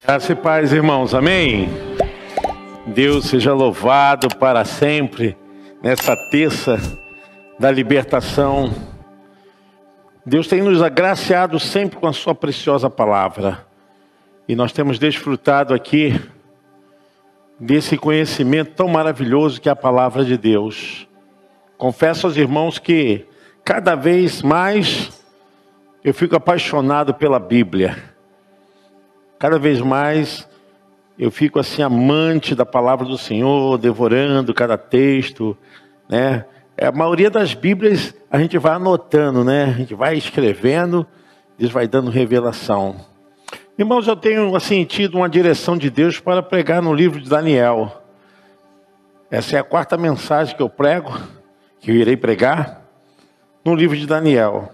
Graça e paz, irmãos, amém? Deus seja louvado para sempre nessa terça da libertação. Deus tem nos agraciado sempre com a Sua preciosa palavra e nós temos desfrutado aqui desse conhecimento tão maravilhoso que é a palavra de Deus. Confesso aos irmãos que cada vez mais eu fico apaixonado pela Bíblia cada vez mais eu fico assim amante da palavra do Senhor, devorando cada texto, né? É, a maioria das Bíblias a gente vai anotando, né? A gente vai escrevendo, Deus vai dando revelação. Irmãos, eu tenho assim tido uma direção de Deus para pregar no livro de Daniel. Essa é a quarta mensagem que eu prego, que eu irei pregar no livro de Daniel.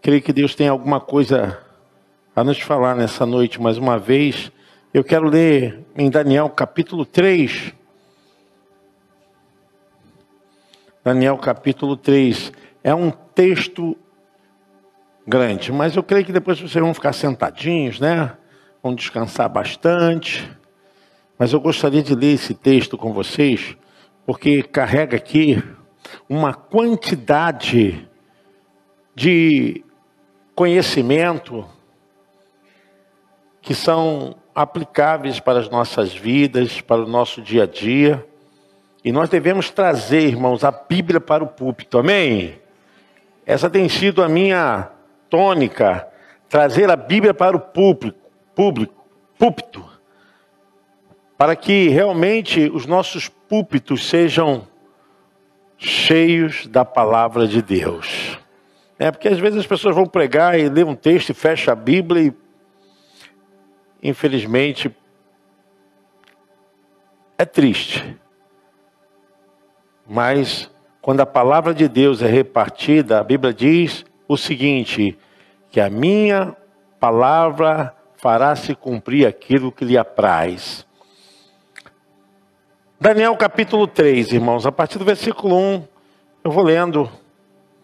Creio que Deus tem alguma coisa a nos falar nessa noite mais uma vez. Eu quero ler em Daniel capítulo 3. Daniel capítulo 3. É um texto grande, mas eu creio que depois vocês vão ficar sentadinhos, né? Vão descansar bastante. Mas eu gostaria de ler esse texto com vocês, porque carrega aqui uma quantidade de conhecimento que são aplicáveis para as nossas vidas, para o nosso dia a dia. E nós devemos trazer, irmãos, a Bíblia para o púlpito, amém? Essa tem sido a minha tônica, trazer a Bíblia para o público, público, púlpito, para que realmente os nossos púlpitos sejam cheios da palavra de Deus. É porque às vezes as pessoas vão pregar e lê um texto e fecha a Bíblia e infelizmente, é triste. Mas quando a palavra de Deus é repartida, a Bíblia diz o seguinte: que a minha palavra fará se cumprir aquilo que lhe apraz. Daniel capítulo 3, irmãos, a partir do versículo 1, eu vou lendo,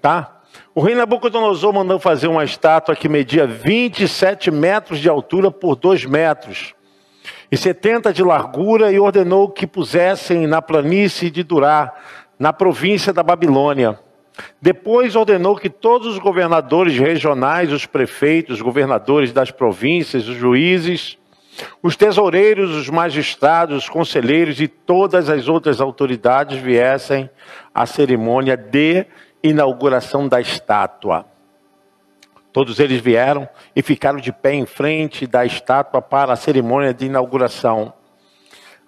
tá? O rei Nabucodonosor mandou fazer uma estátua que media 27 metros de altura por 2 metros e 70 de largura e ordenou que pusessem na planície de Durá, na província da Babilônia. Depois ordenou que todos os governadores regionais, os prefeitos, os governadores das províncias, os juízes, os tesoureiros, os magistrados, os conselheiros e todas as outras autoridades viessem à cerimônia de inauguração da estátua. Todos eles vieram e ficaram de pé em frente da estátua para a cerimônia de inauguração.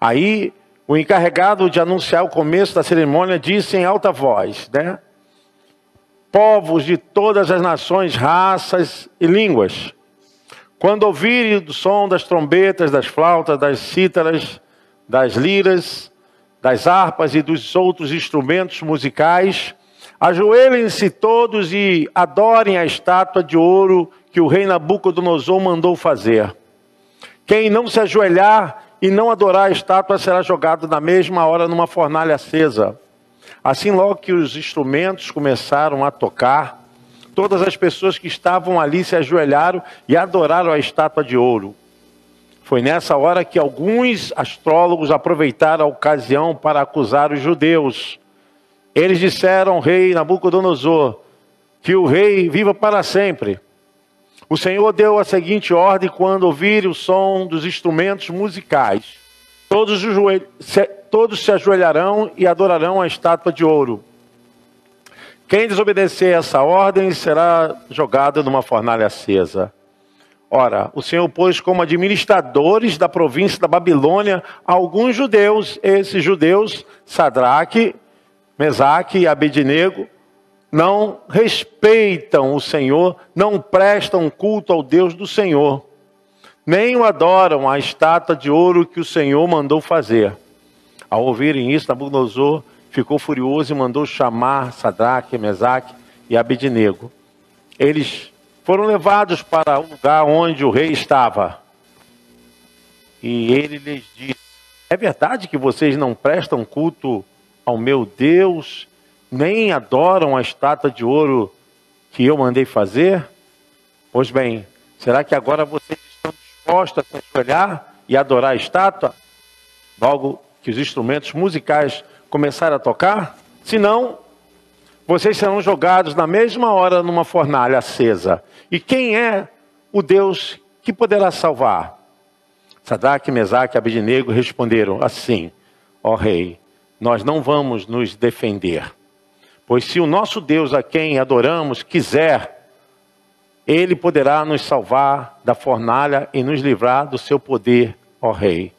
Aí, o encarregado de anunciar o começo da cerimônia disse em alta voz, né? Povos de todas as nações, raças e línguas, quando ouvirem o som das trombetas, das flautas, das cítaras, das liras, das harpas e dos outros instrumentos musicais, Ajoelhem-se todos e adorem a estátua de ouro que o rei Nabucodonosor mandou fazer. Quem não se ajoelhar e não adorar a estátua será jogado na mesma hora numa fornalha acesa. Assim, logo que os instrumentos começaram a tocar, todas as pessoas que estavam ali se ajoelharam e adoraram a estátua de ouro. Foi nessa hora que alguns astrólogos aproveitaram a ocasião para acusar os judeus eles disseram ao rei Nabucodonosor que o rei viva para sempre. O Senhor deu a seguinte ordem quando ouvirem o som dos instrumentos musicais. Todos, se, todos se ajoelharão e adorarão a estátua de ouro. Quem desobedecer essa ordem será jogado numa fornalha acesa. Ora, o Senhor pôs como administradores da província da Babilônia alguns judeus, esses judeus, Sadraque, Mesaque e Abednego não respeitam o Senhor, não prestam culto ao Deus do Senhor, nem o adoram a estátua de ouro que o Senhor mandou fazer. Ao ouvirem isso, Nabucodonosor ficou furioso e mandou chamar Sadraque, Mesaque e Abednego. Eles foram levados para o lugar onde o rei estava. E ele lhes disse: É verdade que vocês não prestam culto ao meu Deus, nem adoram a estátua de ouro que eu mandei fazer? Pois bem, será que agora vocês estão dispostos a se ajoelhar e adorar a estátua? Logo que os instrumentos musicais começarem a tocar? Se não, vocês serão jogados na mesma hora numa fornalha acesa. E quem é o Deus que poderá salvar? Sadraque, Mesaque e Abednego responderam assim: Ó rei, nós não vamos nos defender. Pois se o nosso Deus a quem adoramos quiser, ele poderá nos salvar da fornalha e nos livrar do seu poder, ó rei.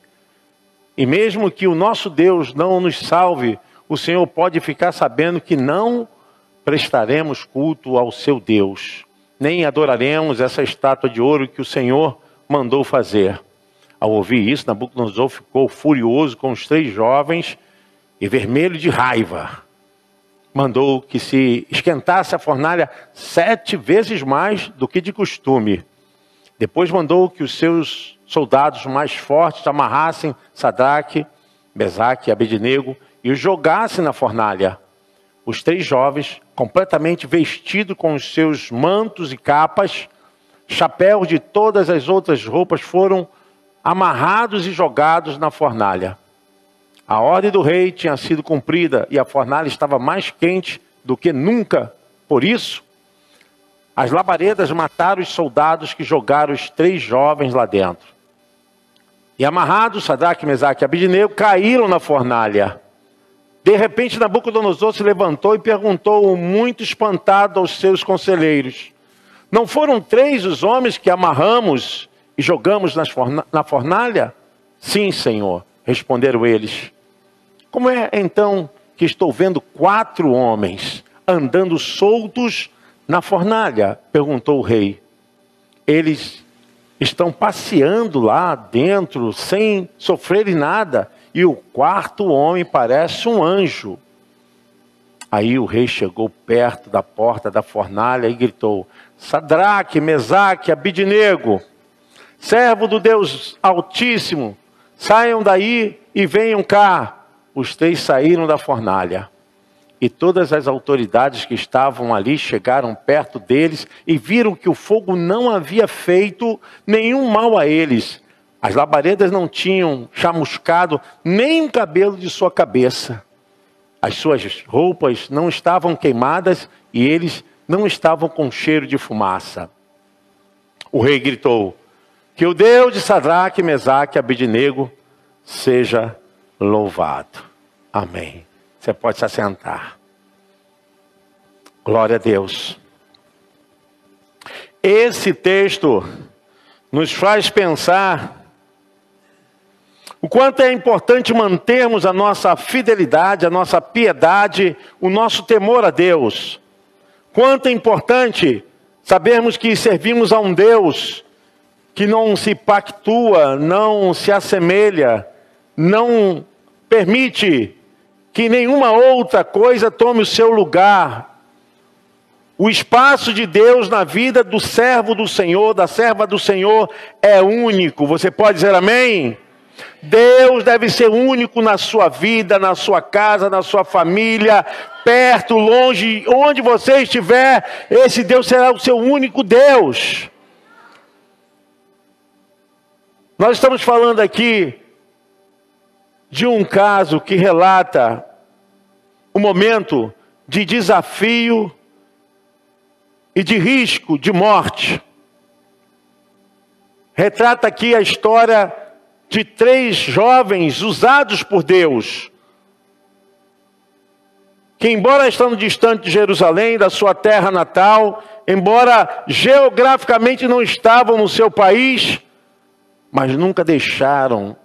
E mesmo que o nosso Deus não nos salve, o Senhor pode ficar sabendo que não prestaremos culto ao seu Deus, nem adoraremos essa estátua de ouro que o Senhor mandou fazer. Ao ouvir isso, Nabucodonosor ficou furioso com os três jovens e vermelho de raiva. Mandou que se esquentasse a fornalha sete vezes mais do que de costume. Depois mandou que os seus soldados mais fortes amarrassem Sadraque, Mesaque e Abednego e os jogassem na fornalha. Os três jovens, completamente vestidos com os seus mantos e capas, chapéus de todas as outras roupas, foram amarrados e jogados na fornalha. A ordem do rei tinha sido cumprida e a fornalha estava mais quente do que nunca. Por isso, as labaredas mataram os soldados que jogaram os três jovens lá dentro. E amarrados, Sadraque, Mesaque e Abidnego caíram na fornalha. De repente, Nabucodonosor se levantou e perguntou, muito espantado aos seus conselheiros: Não foram três os homens que amarramos e jogamos na fornalha? Sim, Senhor, responderam eles. Como é então que estou vendo quatro homens andando soltos na fornalha? perguntou o rei. Eles estão passeando lá dentro sem sofrerem nada, e o quarto homem parece um anjo. Aí o rei chegou perto da porta da fornalha e gritou: Sadraque, Mesaque, Abidnego servo do Deus Altíssimo, saiam daí e venham cá. Os três saíram da fornalha. E todas as autoridades que estavam ali chegaram perto deles e viram que o fogo não havia feito nenhum mal a eles. As labaredas não tinham chamuscado nem um cabelo de sua cabeça. As suas roupas não estavam queimadas e eles não estavam com cheiro de fumaça. O rei gritou: que o Deus de Sadraque, Mesaque e Abidnego seja louvado. Amém. Você pode se assentar. Glória a Deus. Esse texto nos faz pensar o quanto é importante mantermos a nossa fidelidade, a nossa piedade, o nosso temor a Deus. Quanto é importante sabermos que servimos a um Deus que não se pactua, não se assemelha, não permite que nenhuma outra coisa tome o seu lugar. O espaço de Deus na vida do servo do Senhor, da serva do Senhor, é único. Você pode dizer amém? Deus deve ser único na sua vida, na sua casa, na sua família, perto, longe, onde você estiver, esse Deus será o seu único Deus. Nós estamos falando aqui de um caso que relata um momento de desafio e de risco de morte. Retrata aqui a história de três jovens usados por Deus, que, embora estando distante de Jerusalém, da sua terra natal, embora geograficamente não estavam no seu país, mas nunca deixaram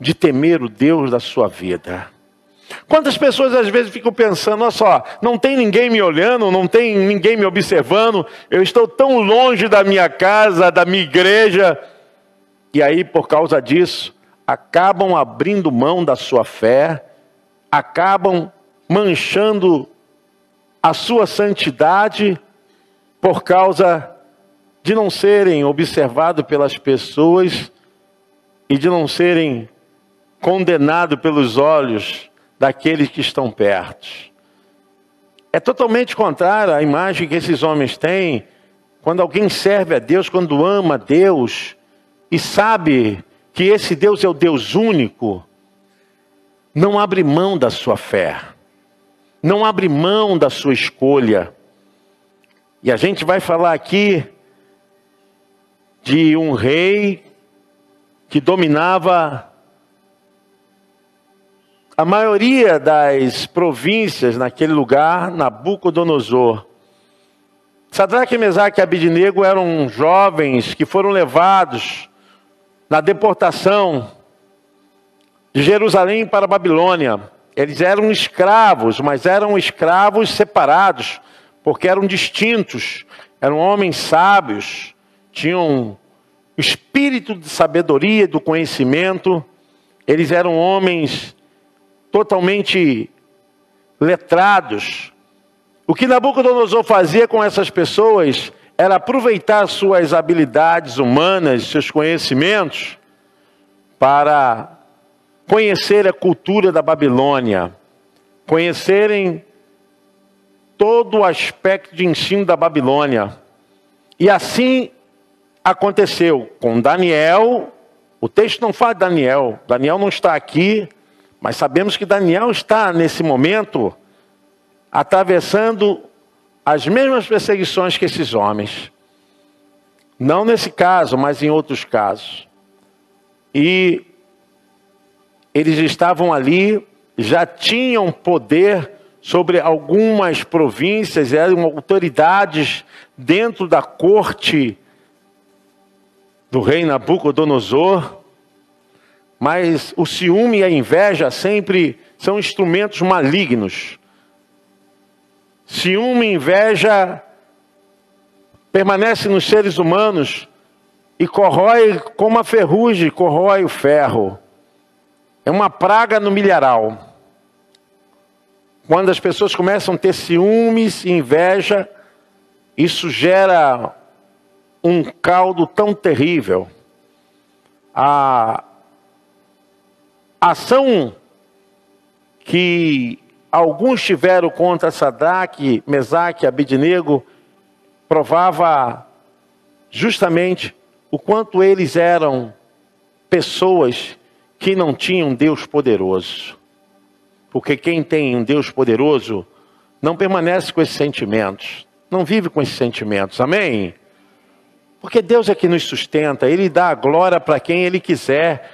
de temer o Deus da sua vida. Quantas pessoas às vezes ficam pensando, olha só, não tem ninguém me olhando, não tem ninguém me observando, eu estou tão longe da minha casa, da minha igreja, e aí por causa disso, acabam abrindo mão da sua fé, acabam manchando a sua santidade por causa de não serem observados pelas pessoas e de não serem condenados pelos olhos daqueles que estão perto. É totalmente contrário à imagem que esses homens têm quando alguém serve a Deus, quando ama a Deus, e sabe que esse Deus é o Deus único, não abre mão da sua fé, não abre mão da sua escolha. E a gente vai falar aqui de um rei que dominava a maioria das províncias naquele lugar, Nabucodonosor. Sadraque, Mesaque e Abidinego eram jovens que foram levados na deportação de Jerusalém para a Babilônia. Eles eram escravos, mas eram escravos separados, porque eram distintos, eram homens sábios, tinham espírito de sabedoria, do conhecimento, eles eram homens totalmente letrados. O que Nabucodonosor fazia com essas pessoas era aproveitar suas habilidades humanas, seus conhecimentos, para conhecer a cultura da Babilônia, conhecerem todo o aspecto de ensino da Babilônia. E assim aconteceu com Daniel. O texto não fala de Daniel, Daniel não está aqui, mas sabemos que Daniel está nesse momento atravessando as mesmas perseguições que esses homens. Não nesse caso, mas em outros casos. E eles estavam ali, já tinham poder sobre algumas províncias, eram autoridades dentro da corte do rei Nabucodonosor, mas o ciúme e a inveja sempre são instrumentos malignos. Ciúme e inveja permanece nos seres humanos e corrói como a ferrugem corrói o ferro. É uma praga no milharal. Quando as pessoas começam a ter ciúmes e inveja, isso gera um caldo tão terrível. A ação que alguns tiveram contra Sadraque, Mesaque, Abidnego, provava justamente o quanto eles eram pessoas que não tinham Deus poderoso. Porque quem tem um Deus poderoso não permanece com esses sentimentos, não vive com esses sentimentos, amém? Porque Deus é que nos sustenta, Ele dá a glória para quem Ele quiser,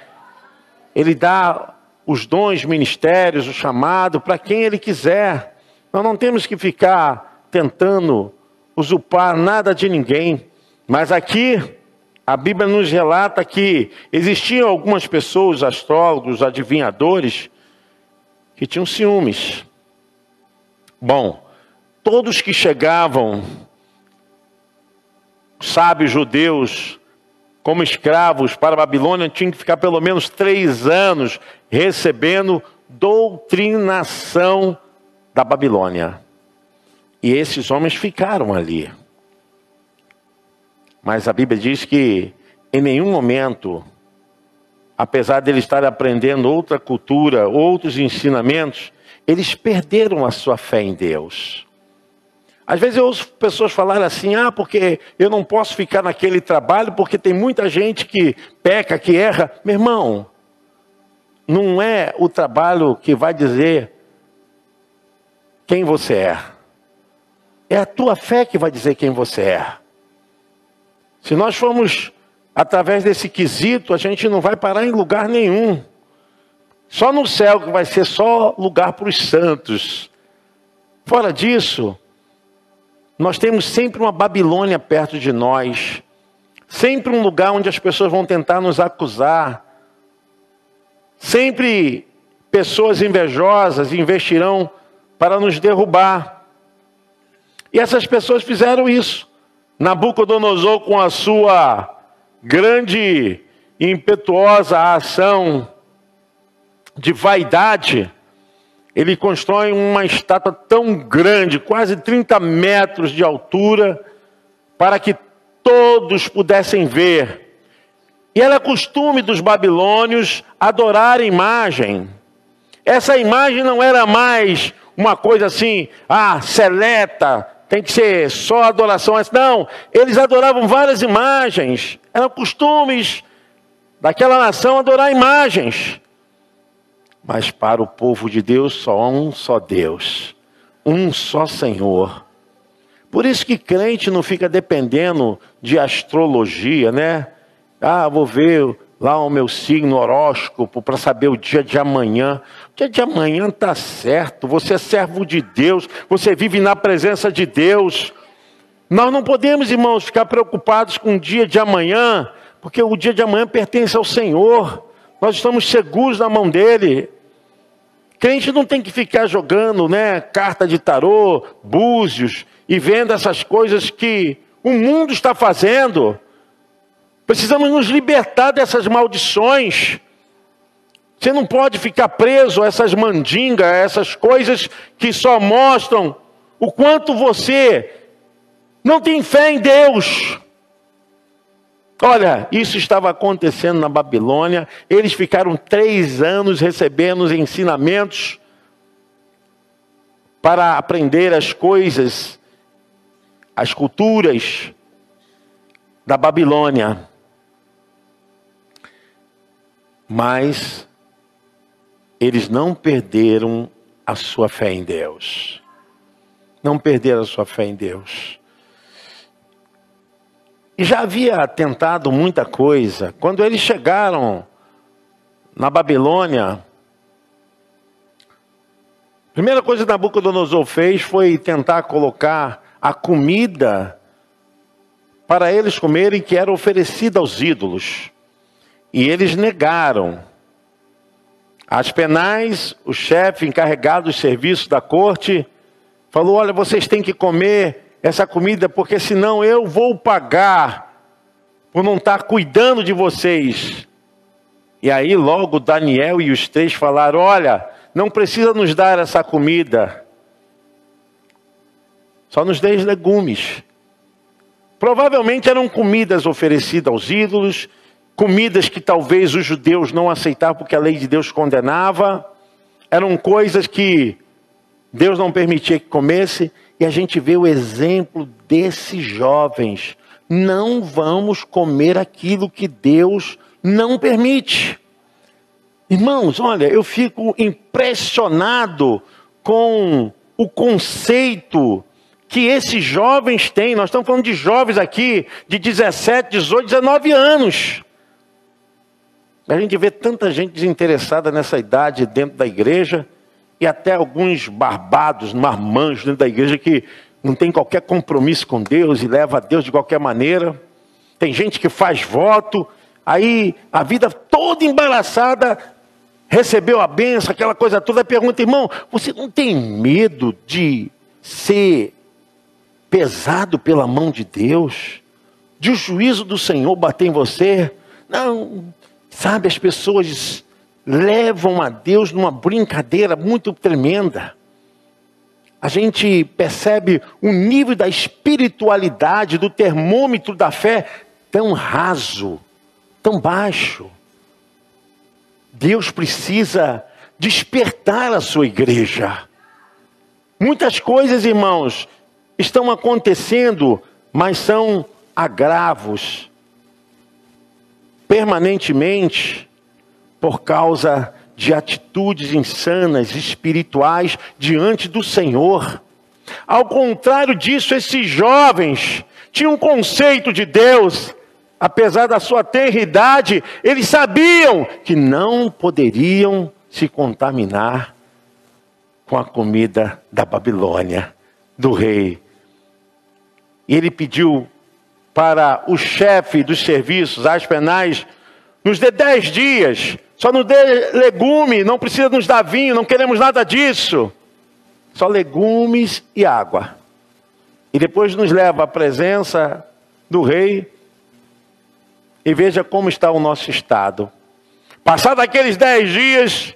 Ele dá os dons, ministérios, o chamado para quem Ele quiser. Nós não temos que ficar tentando usurpar nada de ninguém. Mas aqui, a Bíblia nos relata que existiam algumas pessoas, astrólogos, adivinhadores, que tinham ciúmes. Bom, todos que chegavam sábios judeus como escravos para a Babilônia tinham que ficar pelo menos três anos recebendo doutrinação da Babilônia. E esses homens ficaram ali. Mas a Bíblia diz que em nenhum momento, apesar de eles estarem aprendendo outra cultura, outros ensinamentos, eles perderam a sua fé em Deus. Às vezes eu ouço pessoas falarem assim: ah, porque eu não posso ficar naquele trabalho porque tem muita gente que peca, que erra. Meu irmão, não é o trabalho que vai dizer quem você é. É a tua fé que vai dizer quem você é. Se nós formos através desse quesito, a gente não vai parar em lugar nenhum. Só no céu que vai ser só lugar para os santos. Fora disso, nós temos sempre uma Babilônia perto de nós, sempre um lugar onde as pessoas vão tentar nos acusar, sempre pessoas invejosas investirão para nos derrubar. E essas pessoas fizeram isso. Nabucodonosor, com a sua grande e impetuosa ação de vaidade, ele constrói uma estátua tão grande, quase 30 metros de altura, para que todos pudessem ver. E era costume dos babilônios adorar a imagem. Essa imagem não era mais uma coisa assim, ah, seleta, tem que ser só adoração. Não, eles adoravam várias imagens, eram costumes daquela nação adorar imagens. Mas para o povo de Deus, só um só Deus, um só Senhor. Por isso que crente não fica dependendo de astrologia, né? Ah, vou ver lá o meu signo horóscopo para saber o dia de amanhã. O dia de amanhã está certo, você é servo de Deus, você vive na presença de Deus. Nós não podemos, irmãos, ficar preocupados com o dia de amanhã, porque o dia de amanhã pertence ao Senhor. Nós estamos seguros na mão dele. Crente não tem que ficar jogando, né, carta de tarô, búzios e vendo essas coisas que o mundo está fazendo. Precisamos nos libertar dessas maldições. Você não pode ficar preso a essas mandingas, a essas coisas que só mostram o quanto você não tem fé em Deus. Olha, isso estava acontecendo na Babilônia. Eles ficaram três anos recebendo os ensinamentos para aprender as coisas, as culturas da Babilônia. Mas eles não perderam a sua fé em Deus. Não perderam a sua fé em Deus. E já havia tentado muita coisa. Quando eles chegaram na Babilônia, a primeira coisa que Nabucodonosor fez foi tentar colocar a comida para eles comerem que era oferecida aos ídolos. E eles negaram. As penais, o chefe encarregado dos serviços da corte, falou: Olha, vocês têm que comer essa comida, porque senão eu vou pagar por não estar cuidando de vocês. E aí logo Daniel e os três falaram: Olha, não precisa nos dar essa comida, só nos dê legumes. Provavelmente eram comidas oferecidas aos ídolos, comidas que talvez os judeus não aceitavam porque a lei de Deus condenava, eram coisas que Deus não permitia que comesse. E a gente vê o exemplo desses jovens. Não vamos comer aquilo que Deus não permite. Irmãos, olha, eu fico impressionado com o conceito que esses jovens têm. Nós estamos falando de jovens aqui de 17, 18, 19 anos. A gente vê tanta gente desinteressada nessa idade dentro da igreja e até alguns barbados, marmanjos dentro da igreja que não tem qualquer compromisso com Deus e leva a Deus de qualquer maneira. Tem gente que faz voto, aí a vida toda embaraçada, recebeu a benção, aquela coisa toda, pergunta, irmão, você não tem medo de ser pesado pela mão de Deus? De o juízo do Senhor bater em você? Não, sabe, as pessoas levam a Deus numa brincadeira muito tremenda. A gente percebe o nível da espiritualidade, do termômetro da fé tão raso, tão baixo. Deus precisa despertar a sua igreja. Muitas coisas, irmãos, estão acontecendo, mas são agravos permanentemente por causa de atitudes insanas, espirituais, diante do Senhor. Ao contrário disso, esses jovens tinham um conceito de Deus, apesar da sua tenridade, eles sabiam que não poderiam se contaminar com a comida da Babilônia, do rei. E ele pediu para o chefe dos serviços, as penais, nos dê dez dias só nos dê legume, não precisa nos dar vinho, não queremos nada disso. Só legumes e água. E depois nos leva à presença do rei e veja como está o nosso estado. Passados aqueles dez dias,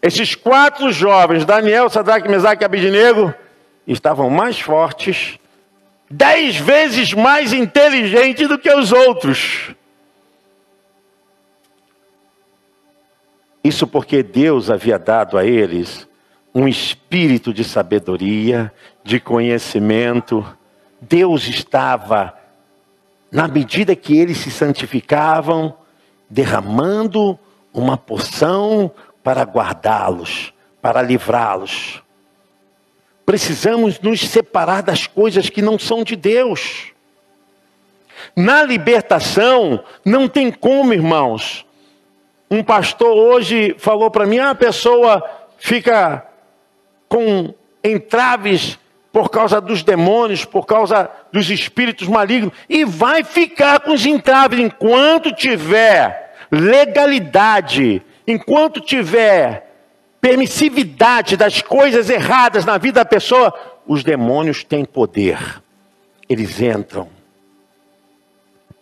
esses quatro jovens, Daniel, Sadraque, Mesaque e Abidinego, estavam mais fortes, dez vezes mais inteligentes do que os outros. Isso porque Deus havia dado a eles um espírito de sabedoria, de conhecimento. Deus estava, na medida que eles se santificavam, derramando uma porção para guardá-los, para livrá-los. Precisamos nos separar das coisas que não são de Deus. Na libertação, não tem como, irmãos. Um pastor hoje falou para mim: ah, a pessoa fica com entraves por causa dos demônios, por causa dos espíritos malignos, e vai ficar com os entraves. Enquanto tiver legalidade, enquanto tiver permissividade das coisas erradas na vida da pessoa, os demônios têm poder. Eles entram,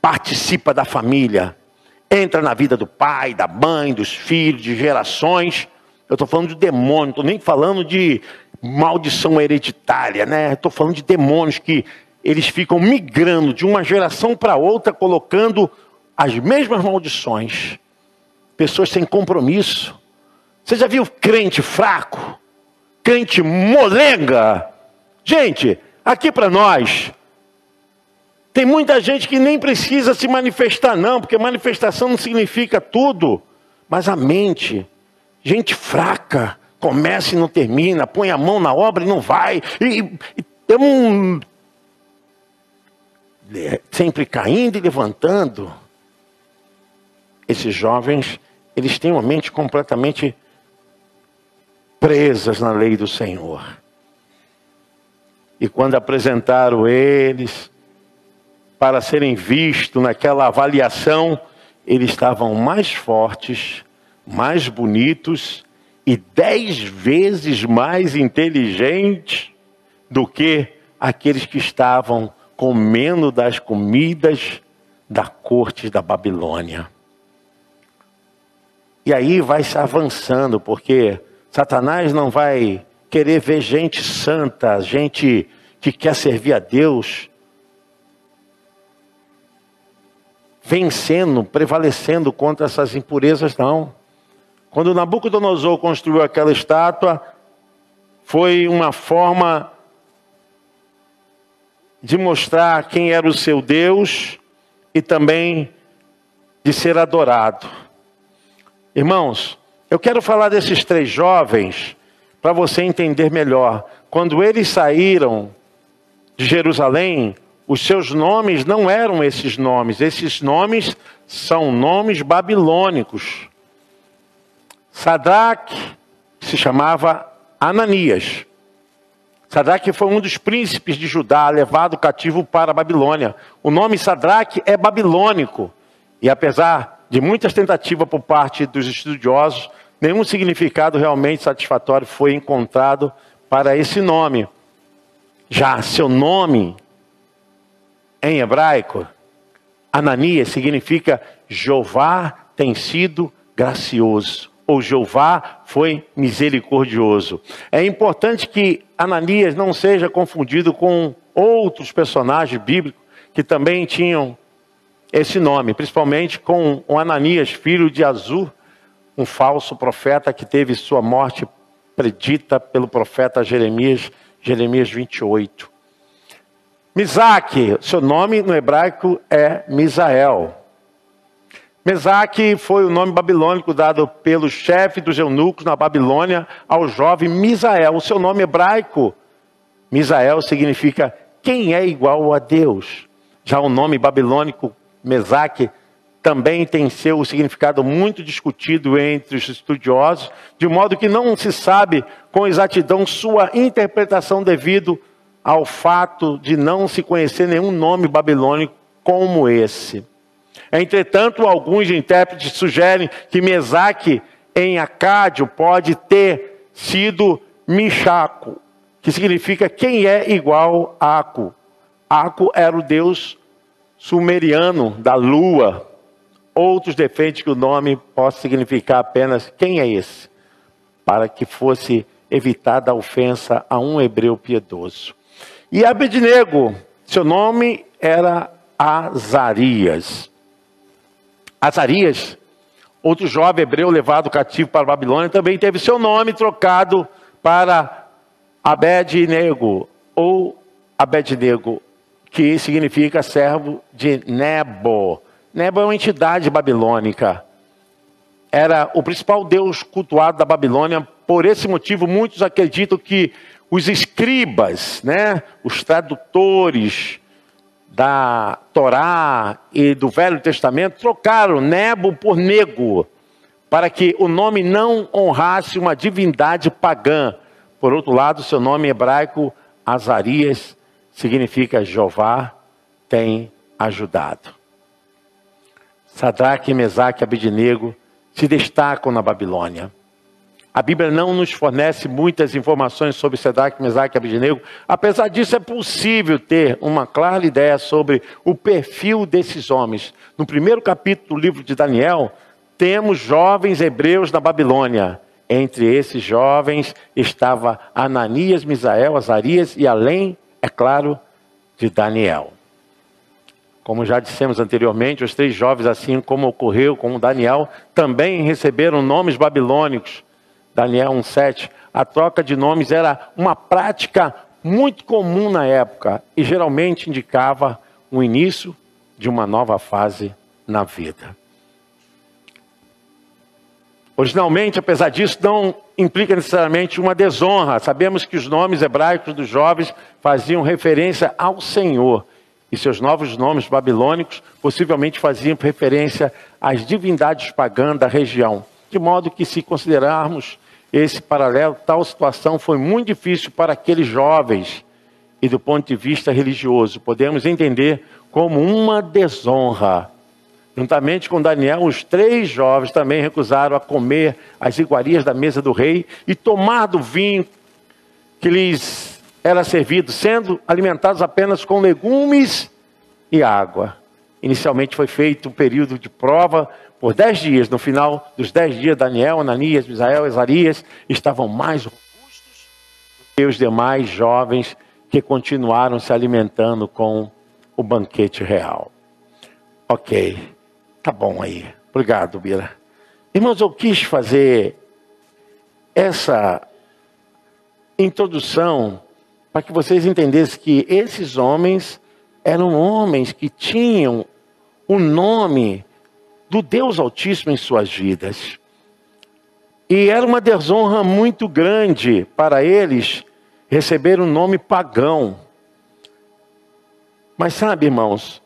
participa da família, entra na vida do pai, da mãe, dos filhos, de gerações. Eu estou falando de demônio, não estou nem falando de maldição hereditária, né? Estou falando de demônios que eles ficam migrando de uma geração para outra, colocando as mesmas maldições. Pessoas sem compromisso. Você já viu crente fraco? Crente molenga? Gente, aqui para nós, tem muita gente que nem precisa se manifestar, não, porque manifestação não significa tudo, mas a mente, gente fraca, começa e não termina, põe a mão na obra e não vai, e, e. É, sempre caindo e levantando. Esses jovens, eles têm uma mente completamente presas na lei do Senhor. E quando apresentaram eles para serem vistos naquela avaliação, eles estavam mais fortes, mais bonitos e dez vezes mais inteligente do que aqueles que estavam comendo das comidas da corte da Babilônia. E aí vai se avançando, porque Satanás não vai querer ver gente santa, gente que quer servir a Deus, vencendo, prevalecendo contra essas impurezas, não. Quando Nabucodonosor construiu aquela estátua, foi uma forma de mostrar quem era o seu Deus e também de ser adorado. Irmãos, eu quero falar desses três jovens para você entender melhor. Quando eles saíram de Jerusalém, os seus nomes não eram esses nomes, esses nomes são nomes babilônicos. Sadraque se chamava Ananias. Sadraque foi um dos príncipes de Judá levado cativo para a Babilônia. O nome Sadraque é babilônico. E apesar de muitas tentativas por parte dos estudiosos, nenhum significado realmente satisfatório foi encontrado para esse nome. Já seu nome em hebraico, Ananias significa Jeová tem sido gracioso ou Jeová foi misericordioso. É importante que Ananias não seja confundido com outros personagens bíblicos que também tinham esse nome, principalmente com Ananias, filho de Azur, um falso profeta que teve sua morte predita pelo profeta Jeremias, Jeremias 28. Misaque, seu nome no hebraico é Misael. Mesaque foi o nome babilônico dado pelo chefe dos eunucos na Babilônia ao jovem Misael. O seu nome hebraico, Misael, significa quem é igual a Deus. Já o nome babilônico Mesaque também tem seu significado muito discutido entre os estudiosos, de modo que não se sabe com exatidão sua interpretação devido ao fato de não se conhecer nenhum nome babilônico como esse. Entretanto, alguns intérpretes sugerem que Mesaque em Acádio pode ter sido Michaco, que significa quem é igual a Aco. Aco era o deus sumeriano da lua. Outros defendem que o nome possa significar apenas quem é esse, para que fosse evitada a ofensa a um hebreu piedoso. E Abednego, seu nome era Azarias. Azarias, outro jovem hebreu levado cativo para a Babilônia, também teve seu nome trocado para Abednego, ou Abednego, que significa servo de Nebo. Nebo é uma entidade babilônica. Era o principal deus cultuado da Babilônia. Por esse motivo, muitos acreditam que os escribas, né, os tradutores da Torá e do Velho Testamento, trocaram Nebo por Nego, para que o nome não honrasse uma divindade pagã. Por outro lado, seu nome hebraico, Azarias, significa Jeová tem ajudado. Sadraque, Mesaque e se destacam na Babilônia. A Bíblia não nos fornece muitas informações sobre Sadraque, Mesaque e Abidnego. Apesar disso, é possível ter uma clara ideia sobre o perfil desses homens. No primeiro capítulo do livro de Daniel, temos jovens hebreus na Babilônia. Entre esses jovens estava Ananias, Misael, Azarias e além, é claro, de Daniel. Como já dissemos anteriormente, os três jovens, assim como ocorreu com Daniel, também receberam nomes babilônicos. Daniel 1,7. A troca de nomes era uma prática muito comum na época e geralmente indicava o início de uma nova fase na vida. Originalmente, apesar disso, não implica necessariamente uma desonra. Sabemos que os nomes hebraicos dos jovens faziam referência ao Senhor e seus novos nomes babilônicos possivelmente faziam referência às divindades pagãs da região. De modo que, se considerarmos esse paralelo, tal situação foi muito difícil para aqueles jovens, e do ponto de vista religioso, podemos entender como uma desonra. Juntamente com Daniel, os três jovens também recusaram a comer as iguarias da mesa do rei e tomar do vinho que lhes era servido, sendo alimentados apenas com legumes e água. Inicialmente foi feito um período de prova por dez dias. No final dos dez dias, Daniel, Ananias, Misael, Ezarias estavam mais robustos que os demais jovens que continuaram se alimentando com o banquete real. Ok, tá bom aí. Obrigado, Bira. Irmãos, eu quis fazer essa introdução para que vocês entendessem que esses homens eram homens que tinham o nome do Deus Altíssimo em suas vidas. E era uma desonra muito grande para eles receber um nome pagão. Mas sabe, irmãos,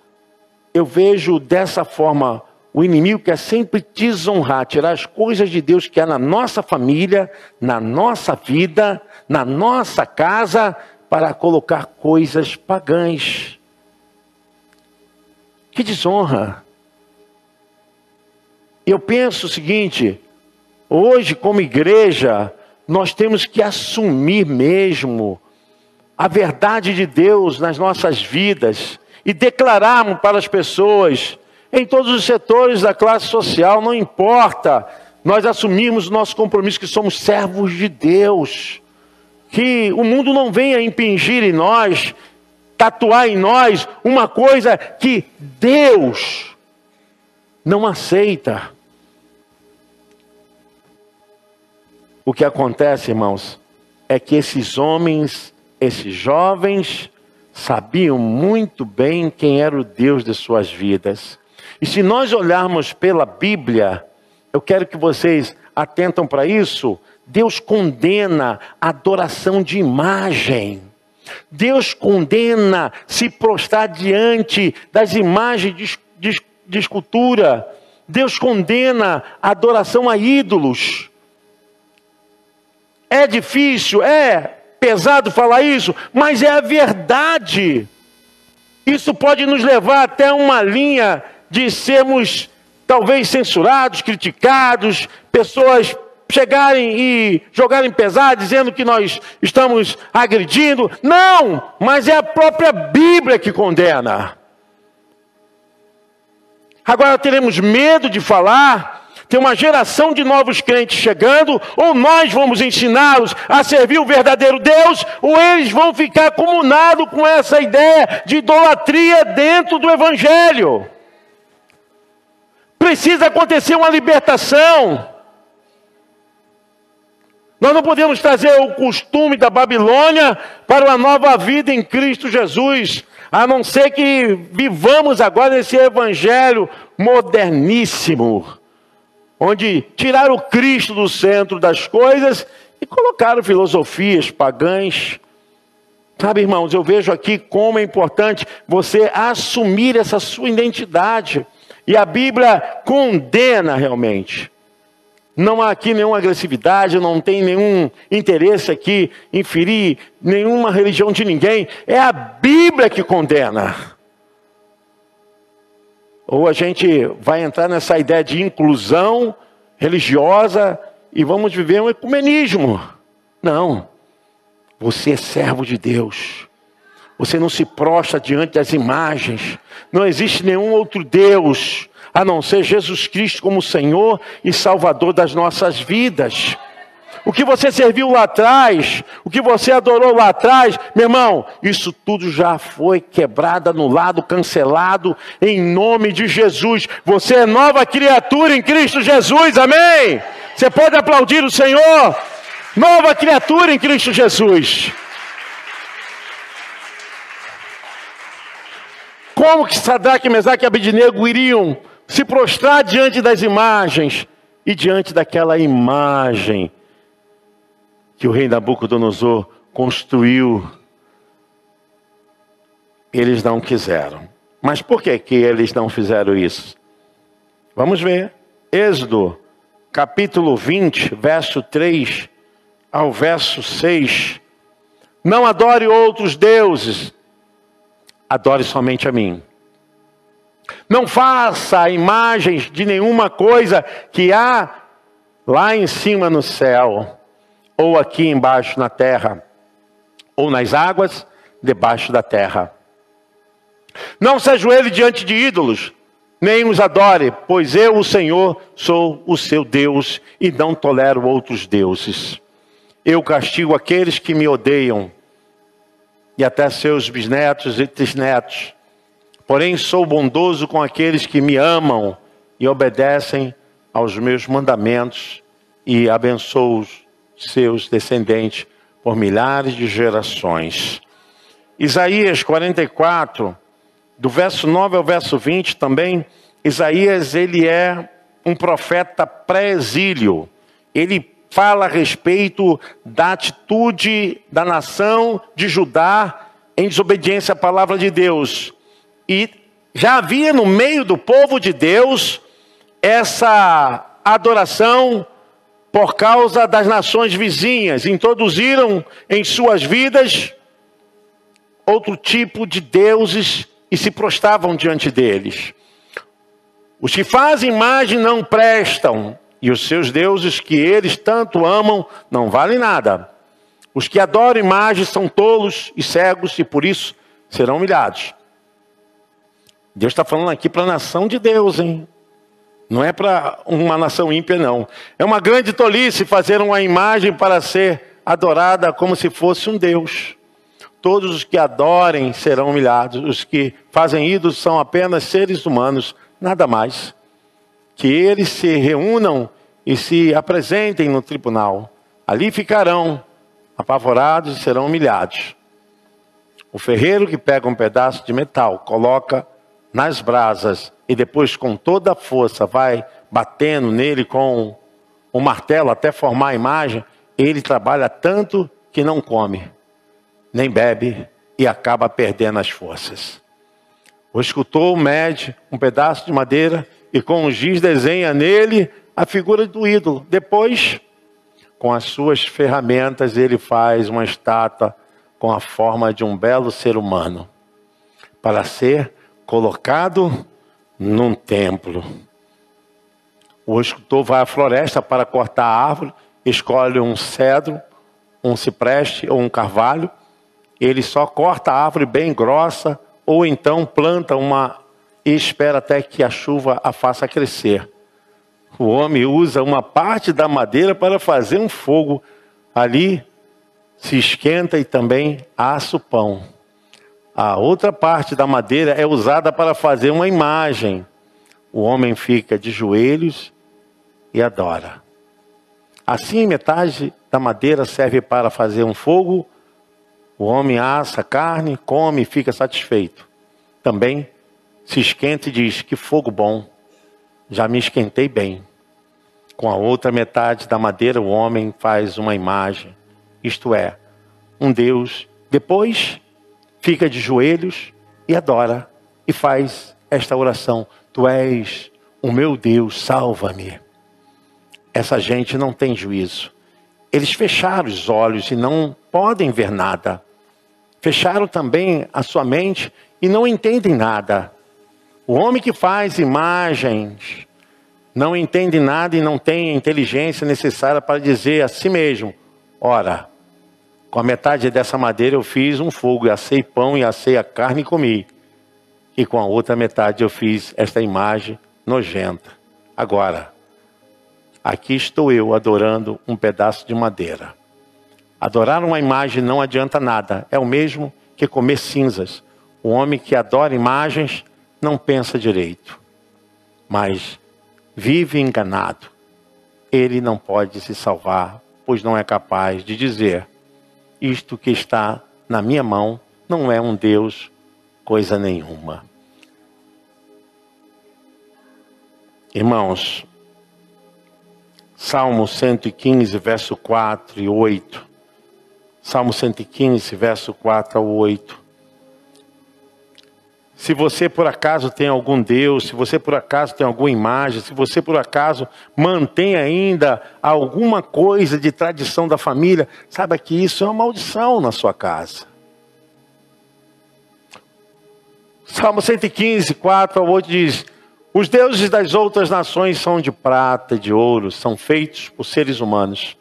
eu vejo dessa forma o inimigo quer sempre desonrar, tirar as coisas de Deus que há na nossa família, na nossa vida, na nossa casa, para colocar coisas pagãs. Que desonra. Eu penso o seguinte: hoje, como igreja, nós temos que assumir mesmo a verdade de Deus nas nossas vidas e declararmos para as pessoas, em todos os setores da classe social, não importa, nós assumirmos o nosso compromisso que somos servos de Deus que o mundo não venha impingir em nós, tatuar em nós uma coisa que Deus não aceita. O que acontece, irmãos, é que esses homens, esses jovens, sabiam muito bem quem era o Deus de suas vidas. E se nós olharmos pela Bíblia, eu quero que vocês atentam para isso, Deus condena a adoração de imagem. Deus condena se prostrar diante das imagens de, de, de escultura. Deus condena a adoração a ídolos. É difícil, é pesado falar isso, mas é a verdade. Isso pode nos levar até uma linha de sermos talvez censurados, criticados, pessoas chegarem e jogarem pesado, dizendo que nós estamos agredindo. Não, mas é a própria Bíblia que condena. Agora teremos medo de falar. Tem uma geração de novos crentes chegando, ou nós vamos ensiná-los a servir o verdadeiro Deus, ou eles vão ficar comunados com essa ideia de idolatria dentro do Evangelho. Precisa acontecer uma libertação. Nós não podemos trazer o costume da Babilônia para uma nova vida em Cristo Jesus. A não ser que vivamos agora esse evangelho moderníssimo, onde tiraram o Cristo do centro das coisas e colocaram filosofias pagãs. Sabe, irmãos, eu vejo aqui como é importante você assumir essa sua identidade. E a Bíblia condena realmente. Não há aqui nenhuma agressividade, não tem nenhum interesse aqui em ferir nenhuma religião de ninguém. É a Bíblia que condena. Ou a gente vai entrar nessa ideia de inclusão religiosa e vamos viver um ecumenismo. Não. Você é servo de Deus. Você não se prostra diante das imagens. Não existe nenhum outro Deus a não ser Jesus Cristo como Senhor e Salvador das nossas vidas. O que você serviu lá atrás, o que você adorou lá atrás, meu irmão, isso tudo já foi quebrado, anulado, cancelado, em nome de Jesus. Você é nova criatura em Cristo Jesus, amém? Você pode aplaudir o Senhor? Nova criatura em Cristo Jesus. Como que Sadraque, Mesaque e Abednego iriam se prostrar diante das imagens e diante daquela imagem que o rei Nabucodonosor construiu, eles não quiseram. Mas por que, que eles não fizeram isso? Vamos ver. Êxodo, capítulo 20, verso 3 ao verso 6. Não adore outros deuses, adore somente a mim. Não faça imagens de nenhuma coisa que há lá em cima no céu, ou aqui embaixo na terra, ou nas águas debaixo da terra. Não se ajoelhe diante de ídolos, nem os adore, pois eu, o Senhor, sou o seu Deus e não tolero outros deuses. Eu castigo aqueles que me odeiam, e até seus bisnetos e trisnetos Porém, sou bondoso com aqueles que me amam e obedecem aos meus mandamentos e abençoo os seus descendentes por milhares de gerações. Isaías 44, do verso 9 ao verso 20 também, Isaías ele é um profeta pré-exílio. Ele fala a respeito da atitude da nação de Judá em desobediência à palavra de Deus. E já havia no meio do povo de Deus essa adoração por causa das nações vizinhas, introduziram em suas vidas outro tipo de deuses e se prostravam diante deles. Os que fazem imagem não prestam, e os seus deuses que eles tanto amam não valem nada. Os que adoram imagem são tolos e cegos e por isso serão humilhados. Deus está falando aqui para a nação de Deus, hein? Não é para uma nação ímpia, não. É uma grande tolice fazer uma imagem para ser adorada como se fosse um Deus. Todos os que adorem serão humilhados. Os que fazem ídolos são apenas seres humanos, nada mais. Que eles se reúnam e se apresentem no tribunal. Ali ficarão apavorados e serão humilhados. O ferreiro que pega um pedaço de metal, coloca nas brasas e depois com toda a força vai batendo nele com o martelo até formar a imagem, ele trabalha tanto que não come, nem bebe e acaba perdendo as forças. O escultor mede um pedaço de madeira e com o giz desenha nele a figura do ídolo. Depois, com as suas ferramentas, ele faz uma estátua com a forma de um belo ser humano, para ser colocado num templo. O escultor vai à floresta para cortar a árvore, escolhe um cedro, um cipreste ou um carvalho. Ele só corta a árvore bem grossa ou então planta uma e espera até que a chuva a faça crescer. O homem usa uma parte da madeira para fazer um fogo. Ali se esquenta e também assa o pão. A outra parte da madeira é usada para fazer uma imagem. O homem fica de joelhos e adora. Assim, metade da madeira serve para fazer um fogo O homem assa carne, come e fica satisfeito. Também se esquenta e diz: Que fogo bom, já me esquentei bem. Com a outra metade da madeira, o homem faz uma imagem, isto é, um Deus. Depois fica de joelhos e adora e faz esta oração: Tu és o meu Deus, salva-me. Essa gente não tem juízo. Eles fecharam os olhos e não podem ver nada. Fecharam também a sua mente e não entendem nada. O homem que faz imagens não entende nada e não tem a inteligência necessária para dizer a si mesmo: Ora, com a metade dessa madeira eu fiz um fogo, e assei pão e assei a carne e comi. E com a outra metade eu fiz esta imagem nojenta. Agora, aqui estou eu adorando um pedaço de madeira. Adorar uma imagem não adianta nada, é o mesmo que comer cinzas. O homem que adora imagens não pensa direito, mas vive enganado. Ele não pode se salvar, pois não é capaz de dizer: Isto que está na minha mão não é um Deus, coisa nenhuma. Irmãos, Salmo 115, verso 4 e 8. Salmo 115, verso 4 ao 8. Se você por acaso tem algum Deus, se você por acaso tem alguma imagem, se você por acaso mantém ainda alguma coisa de tradição da família, saiba que isso é uma maldição na sua casa. Salmo 115, 4 ao 8 diz: Os deuses das outras nações são de prata de ouro, são feitos por seres humanos.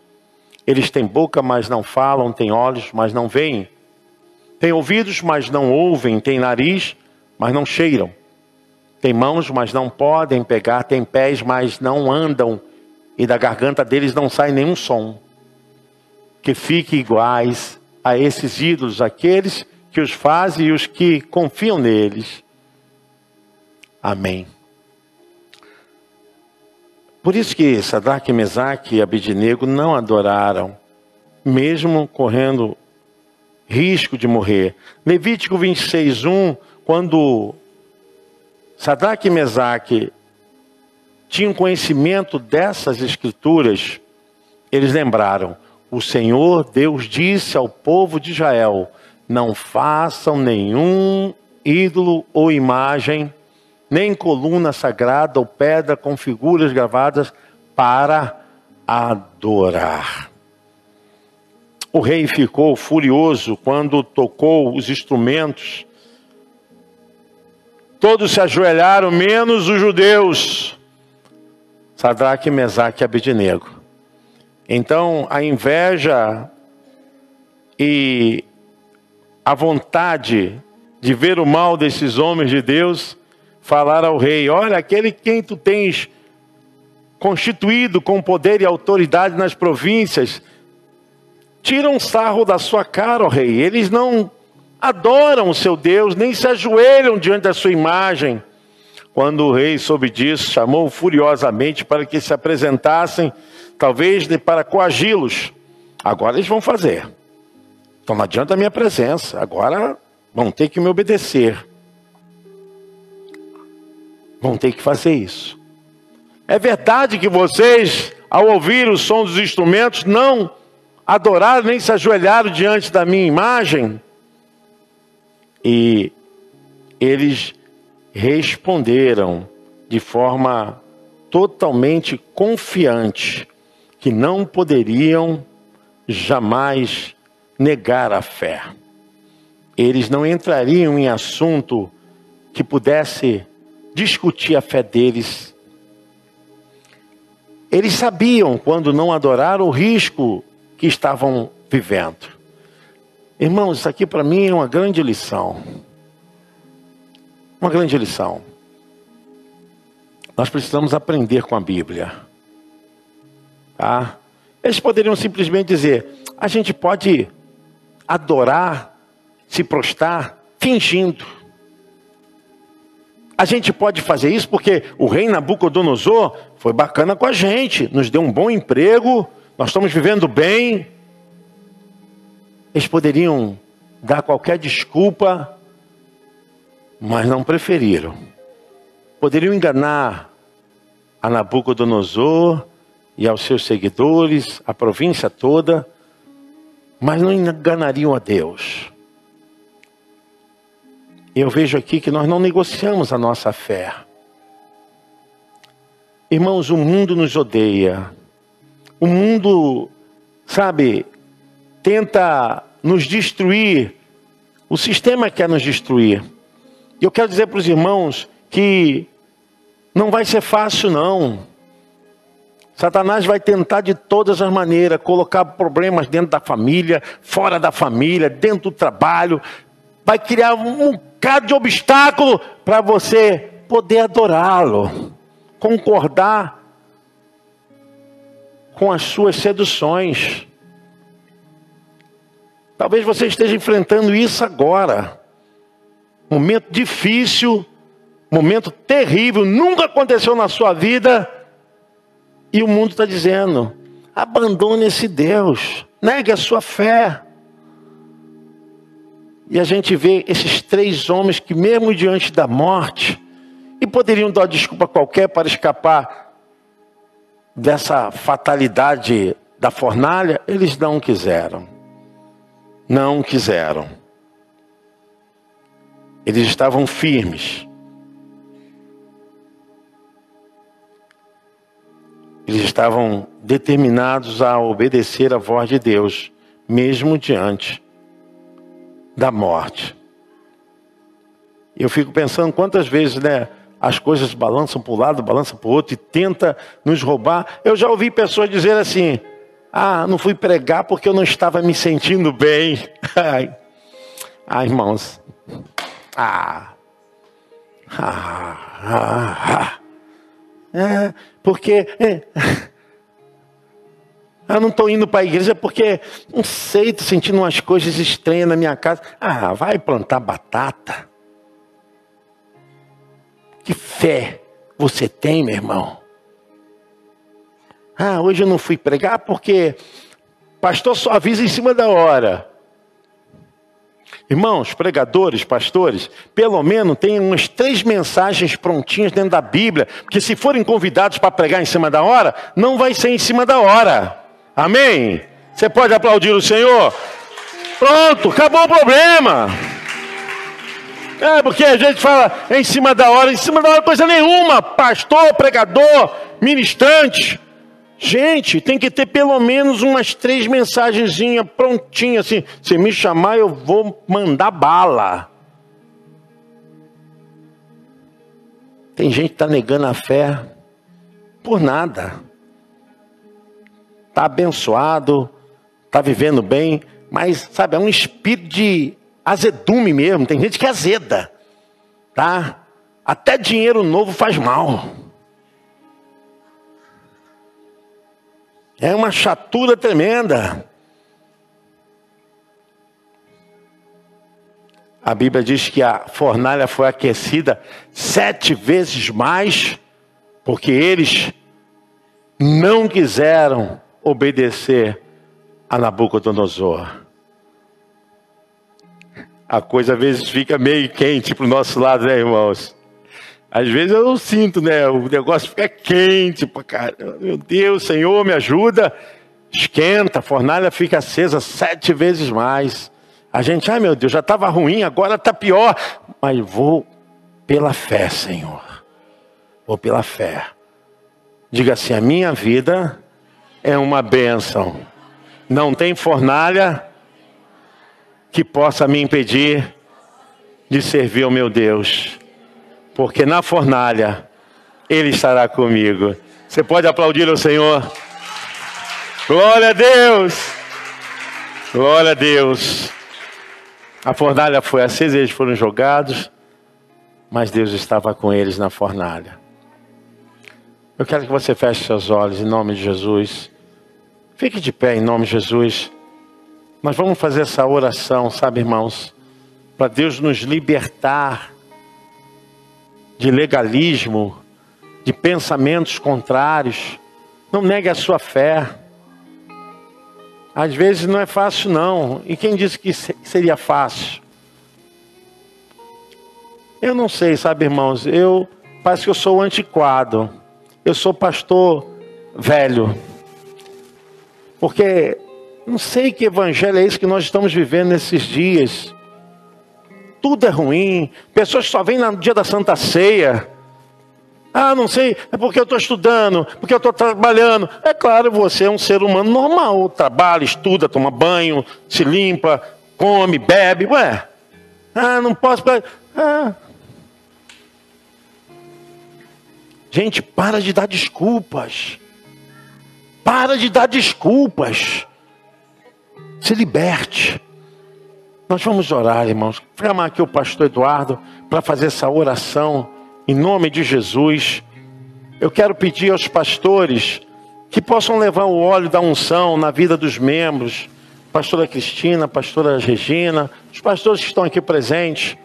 Eles têm boca, mas não falam, têm olhos, mas não veem. Têm ouvidos, mas não ouvem, têm nariz, mas não cheiram. Têm mãos, mas não podem pegar, têm pés, mas não andam, e da garganta deles não sai nenhum som. Que fiquem iguais a esses ídolos, aqueles que os fazem e os que confiam neles. Amém. Por isso que Sadraque, Mesaque e Abidinego não adoraram, mesmo correndo risco de morrer. Levítico 26, 1, quando Sadraque e Mesaque tinham conhecimento dessas escrituras, eles lembraram: o Senhor Deus disse ao povo de Israel: não façam nenhum ídolo ou imagem nem coluna sagrada ou pedra com figuras gravadas para adorar. O rei ficou furioso quando tocou os instrumentos. Todos se ajoelharam, menos os judeus. Sadraque, Mesaque e Abednego. Então, a inveja e a vontade de ver o mal desses homens de Deus falar ao rei: Olha, aquele quem tu tens constituído com poder e autoridade nas províncias, tira um sarro da sua cara, ó rei. Eles não adoram o seu Deus, nem se ajoelham diante da sua imagem. Quando o rei soube disso, chamou furiosamente para que se apresentassem, talvez para coagi-los. Agora eles vão fazer. Então não adianta a minha presença, agora vão ter que me obedecer vão ter que fazer isso. É verdade que vocês, ao ouvir o som dos instrumentos, não adoraram nem se ajoelharam diante da minha imagem? E eles responderam de forma totalmente confiante que não poderiam jamais negar a fé. Eles não entrariam em assunto que pudesse discutir a fé deles. Eles sabiam, quando não adoraram, o risco que estavam vivendo. Irmãos, isso aqui para mim é uma grande lição. Uma grande lição. Nós precisamos aprender com a Bíblia. Tá? Eles poderiam simplesmente dizer: a gente pode adorar, se prostrar, fingindo. A gente pode fazer isso porque o rei Nabucodonosor foi bacana com a gente, nos deu um bom emprego, nós estamos vivendo bem. Eles poderiam dar qualquer desculpa, mas não preferiram. Poderiam enganar a Nabucodonosor e aos seus seguidores, a província toda, mas não enganariam a Deus. Eu vejo aqui que nós não negociamos a nossa fé. Irmãos, o mundo nos odeia. O mundo, sabe, tenta nos destruir. O sistema quer nos destruir. E eu quero dizer para os irmãos que não vai ser fácil, não. Satanás vai tentar de todas as maneiras colocar problemas dentro da família, fora da família, dentro do trabalho. Vai criar um bocado de obstáculo para você poder adorá-lo, concordar com as suas seduções. Talvez você esteja enfrentando isso agora. Momento difícil, momento terrível, nunca aconteceu na sua vida. E o mundo está dizendo: abandone esse Deus, negue a sua fé. E a gente vê esses três homens que, mesmo diante da morte, e poderiam dar desculpa qualquer para escapar dessa fatalidade da fornalha, eles não quiseram. Não quiseram. Eles estavam firmes. Eles estavam determinados a obedecer à voz de Deus, mesmo diante da morte. Eu fico pensando quantas vezes, né, as coisas balançam para um lado, balançam para o outro e tenta nos roubar. Eu já ouvi pessoas dizer assim: "Ah, não fui pregar porque eu não estava me sentindo bem". Ai, ah, irmãos. Ah. Ah, ah, ah. É, porque é, eu não estou indo para a igreja porque, não sei, estou sentindo umas coisas estranhas na minha casa. Ah, vai plantar batata. Que fé você tem, meu irmão? Ah, hoje eu não fui pregar porque pastor só avisa em cima da hora. Irmãos, pregadores, pastores, pelo menos tem umas três mensagens prontinhas dentro da Bíblia, porque se forem convidados para pregar em cima da hora, não vai ser em cima da hora. Amém? Você pode aplaudir o Senhor? Pronto, acabou o problema. É, porque a gente fala em cima da hora, em cima da hora coisa nenhuma. Pastor, pregador, ministrante. Gente, tem que ter pelo menos umas três mensagenzinhas prontinhas assim. Se me chamar, eu vou mandar bala. Tem gente que está negando a fé por nada está abençoado, está vivendo bem, mas, sabe, é um espírito de azedume mesmo. Tem gente que azeda, tá? Até dinheiro novo faz mal. É uma chatura tremenda. A Bíblia diz que a fornalha foi aquecida sete vezes mais, porque eles não quiseram obedecer a Nabucodonosor. A coisa às vezes fica meio quente para o nosso lado, né, irmãos? Às vezes eu sinto, né? O negócio fica quente para caramba. Meu Deus, Senhor, me ajuda. Esquenta, a fornalha fica acesa sete vezes mais. A gente, ai meu Deus, já estava ruim, agora está pior. Mas vou pela fé, Senhor. Vou pela fé. Diga assim: a minha vida é uma bênção. Não tem fornalha que possa me impedir de servir ao meu Deus, porque na fornalha Ele estará comigo. Você pode aplaudir o Senhor? Glória a Deus! Glória a Deus! A fornalha foi acesa, eles foram jogados, mas Deus estava com eles na fornalha. Eu quero que você feche seus olhos em nome de Jesus. Fique de pé em nome de Jesus. Nós vamos fazer essa oração, sabe, irmãos? Para Deus nos libertar de legalismo, de pensamentos contrários. Não negue a sua fé. Às vezes não é fácil, não. E quem disse que seria fácil? Eu não sei, sabe, irmãos? Eu parece que eu sou antiquado. Eu sou pastor velho. Porque não sei que evangelho é esse que nós estamos vivendo nesses dias. Tudo é ruim. Pessoas só vêm no dia da Santa Ceia. Ah, não sei, é porque eu estou estudando, porque eu estou trabalhando. É claro, você é um ser humano normal. Trabalha, estuda, toma banho, se limpa, come, bebe. Ué, ah, não posso. Ah. Gente, para de dar desculpas. Para de dar desculpas. Se liberte. Nós vamos orar, irmãos. Chamar aqui o pastor Eduardo para fazer essa oração em nome de Jesus. Eu quero pedir aos pastores que possam levar o óleo da unção na vida dos membros. Pastora Cristina, pastora Regina, os pastores que estão aqui presentes,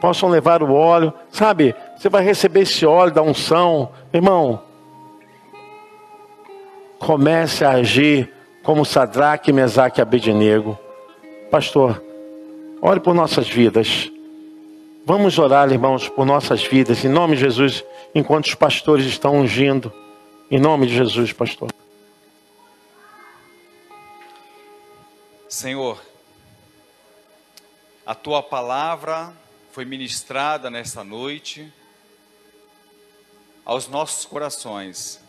possam levar o óleo. Sabe, você vai receber esse óleo da unção. Irmão, comece a agir como Sadraque, Mesaque e Abednego. Pastor, ore por nossas vidas. Vamos orar, irmãos, por nossas vidas, em nome de Jesus, enquanto os pastores estão ungindo. Em nome de Jesus, pastor. Senhor, a tua palavra foi ministrada nesta noite aos nossos corações.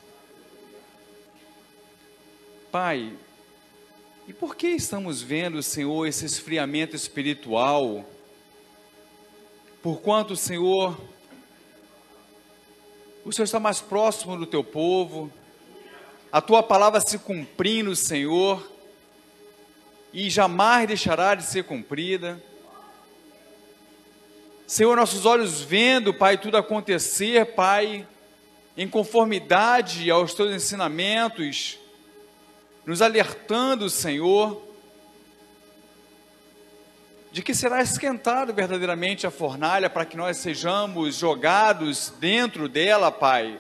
Pai, e por que estamos vendo, Senhor, esse esfriamento espiritual? Porquanto, Senhor, o Senhor está mais próximo do teu povo, a tua palavra se cumprindo, Senhor, e jamais deixará de ser cumprida. Senhor, nossos olhos vendo, Pai, tudo acontecer, Pai, em conformidade aos teus ensinamentos, nos alertando, Senhor, de que será esquentado verdadeiramente a fornalha para que nós sejamos jogados dentro dela, Pai,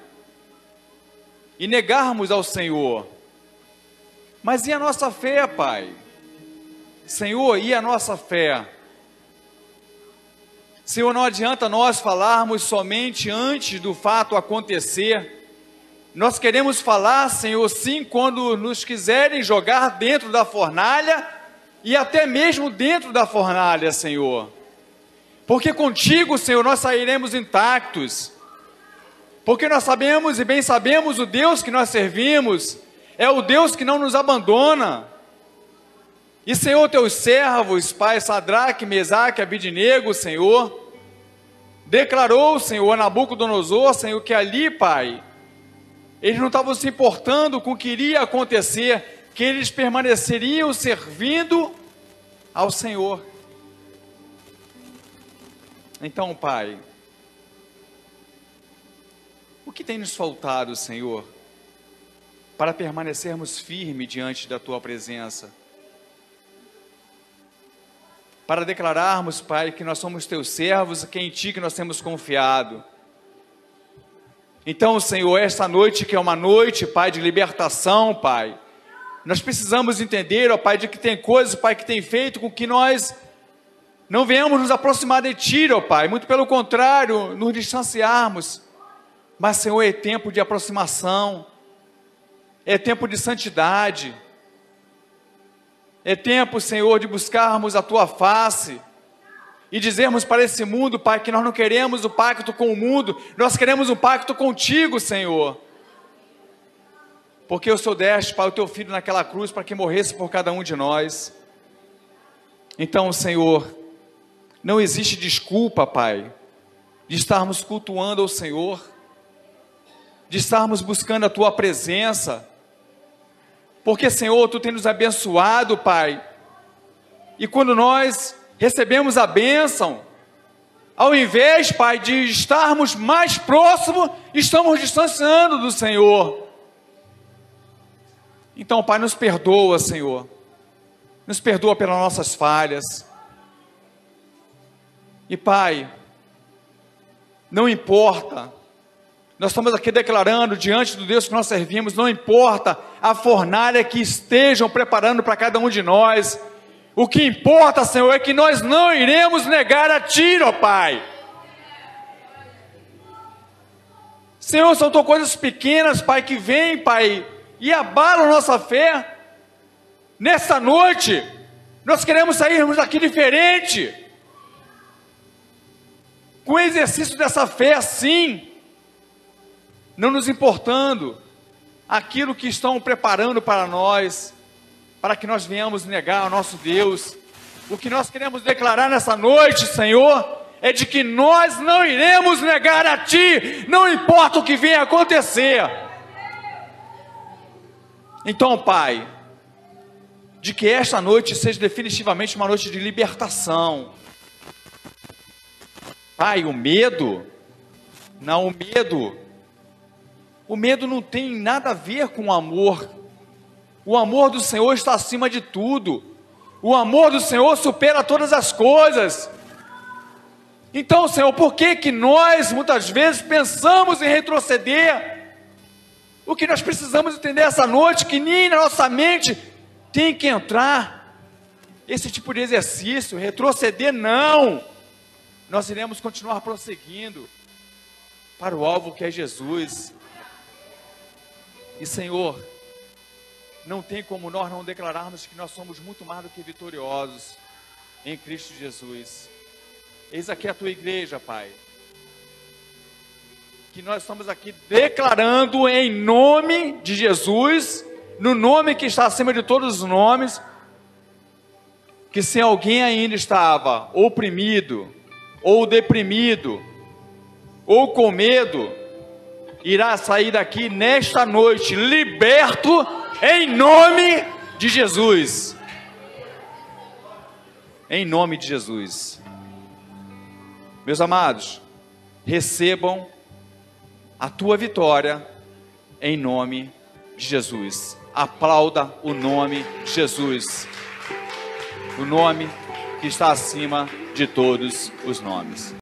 e negarmos ao Senhor. Mas e a nossa fé, Pai? Senhor, e a nossa fé? Senhor, não adianta nós falarmos somente antes do fato acontecer. Nós queremos falar, Senhor, sim, quando nos quiserem jogar dentro da fornalha e até mesmo dentro da fornalha, Senhor. Porque contigo, Senhor, nós sairemos intactos. Porque nós sabemos e bem sabemos o Deus que nós servimos é o Deus que não nos abandona. E, Senhor, teus servos, Pai Sadraque, Mesaque, Abidinego, Senhor, declarou, Senhor, a Nabucodonosor, Senhor, que ali, Pai, eles não estavam se importando com o que iria acontecer, que eles permaneceriam servindo ao Senhor. Então, Pai, o que tem nos faltado, Senhor, para permanecermos firmes diante da Tua presença? Para declararmos, Pai, que nós somos Teus servos que em Ti que nós temos confiado. Então, Senhor, esta noite que é uma noite, Pai, de libertação, Pai, nós precisamos entender, ó Pai, de que tem coisas, Pai, que tem feito com que nós não venhamos nos aproximar de Ti, ó Pai, muito pelo contrário, nos distanciarmos. Mas, Senhor, é tempo de aproximação, é tempo de santidade, é tempo, Senhor, de buscarmos a Tua face e dizermos para esse mundo, Pai, que nós não queremos o pacto com o mundo, nós queremos um pacto contigo, Senhor. Porque o Senhor deste para o teu filho naquela cruz para que morresse por cada um de nós. Então, Senhor, não existe desculpa, Pai, de estarmos cultuando ao Senhor, de estarmos buscando a tua presença. Porque, Senhor, tu tens nos abençoado, Pai. E quando nós recebemos a bênção, ao invés, Pai, de estarmos mais próximos, estamos distanciando do Senhor. Então, Pai, nos perdoa, Senhor. Nos perdoa pelas nossas falhas. E, Pai, não importa Nós estamos aqui declarando diante do Deus que nós servimos, não importa a fornalha que estejam preparando para cada um de nós, o que importa, Senhor, é que nós não iremos negar a Ti, ó Pai. Senhor, são coisas pequenas, Pai, que vêm, Pai, e abalam nossa fé. Nessa noite, nós queremos sairmos daqui diferente, com o exercício dessa fé assim, não nos importando aquilo que estão preparando para nós, para que nós venhamos negar ao nosso Deus. O que nós queremos declarar nessa noite, Senhor, é de que nós não iremos negar a Ti, não importa o que venha acontecer. Então, Pai, de que esta noite seja definitivamente uma noite de libertação. Pai, o medo, não, o medo, o medo não tem nada a ver com o amor. O amor do Senhor está acima de tudo. O amor do Senhor supera todas as coisas. Então, Senhor, por que que nós muitas vezes pensamos em retroceder? O que nós precisamos entender essa noite que nem na nossa mente tem que entrar esse tipo de exercício, retroceder não. Nós iremos continuar prosseguindo para o alvo que é Jesus. E Senhor, não tem como nós não declararmos que nós somos muito mais do que vitoriosos em Cristo Jesus. Eis aqui a tua igreja, Pai. Que nós estamos aqui declarando em nome de Jesus, no nome que está acima de todos os nomes, que se alguém ainda estava oprimido, ou deprimido, ou com medo, irá sair daqui nesta noite liberto em nome de Jesus. Em nome de Jesus. Meus amados, recebam a tua vitória em nome de Jesus. Aplauda o nome de Jesus. O nome que está acima de todos os nomes.